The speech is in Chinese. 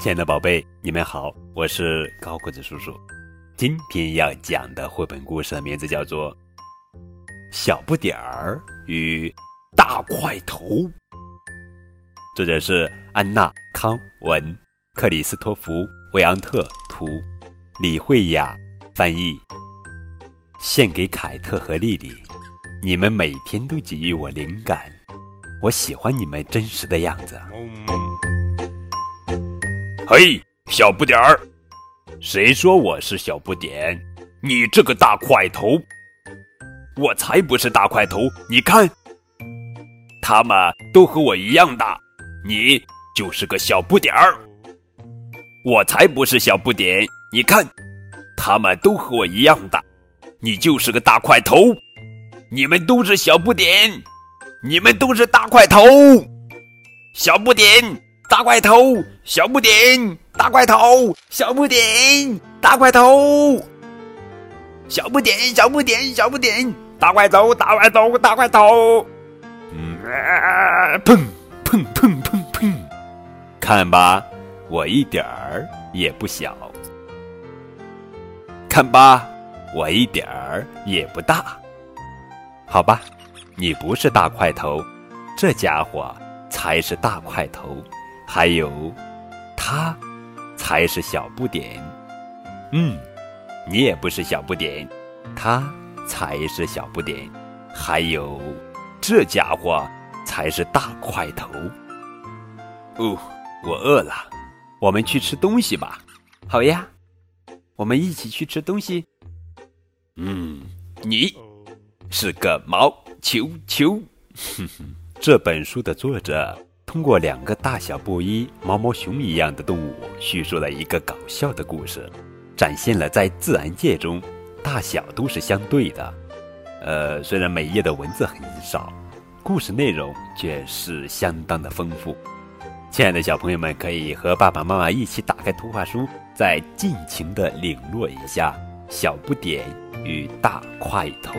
亲爱的宝贝，你们好，我是高个子叔叔。今天要讲的绘本故事的名字叫做《小不点儿与大块头》，作者是安娜·康文、克里斯托弗·维昂特图，李慧雅翻译。献给凯特和丽丽，你们每天都给予我灵感，我喜欢你们真实的样子。嘿，小不点儿，谁说我是小不点？你这个大块头！我才不是大块头！你看，他们都和我一样大，你就是个小不点儿。我才不是小不点！你看，他们都和我一样大，你就是个大块头。你们都是小不点，你们都是大块头，小不点。大块头，小不点；大块头，小不点；大块头，小不点，小不点，小不点；大块头，大块头，大块头。嗯，砰砰砰砰砰！看吧，我一点儿也不小。看吧，我一点儿也不大。好吧，你不是大块头，这家伙才是大块头。还有，他才是小不点。嗯，你也不是小不点，他才是小不点。还有，这家伙才是大块头。哦，我饿了，我们去吃东西吧。好呀，我们一起去吃东西。嗯，你是个毛球球。哼哼，这本书的作者。通过两个大小不一、毛毛熊一样的动物，叙述了一个搞笑的故事，展现了在自然界中大小都是相对的。呃，虽然每页的文字很少，故事内容却是相当的丰富。亲爱的小朋友们，可以和爸爸妈妈一起打开图画书，再尽情的领略一下小不点与大块头。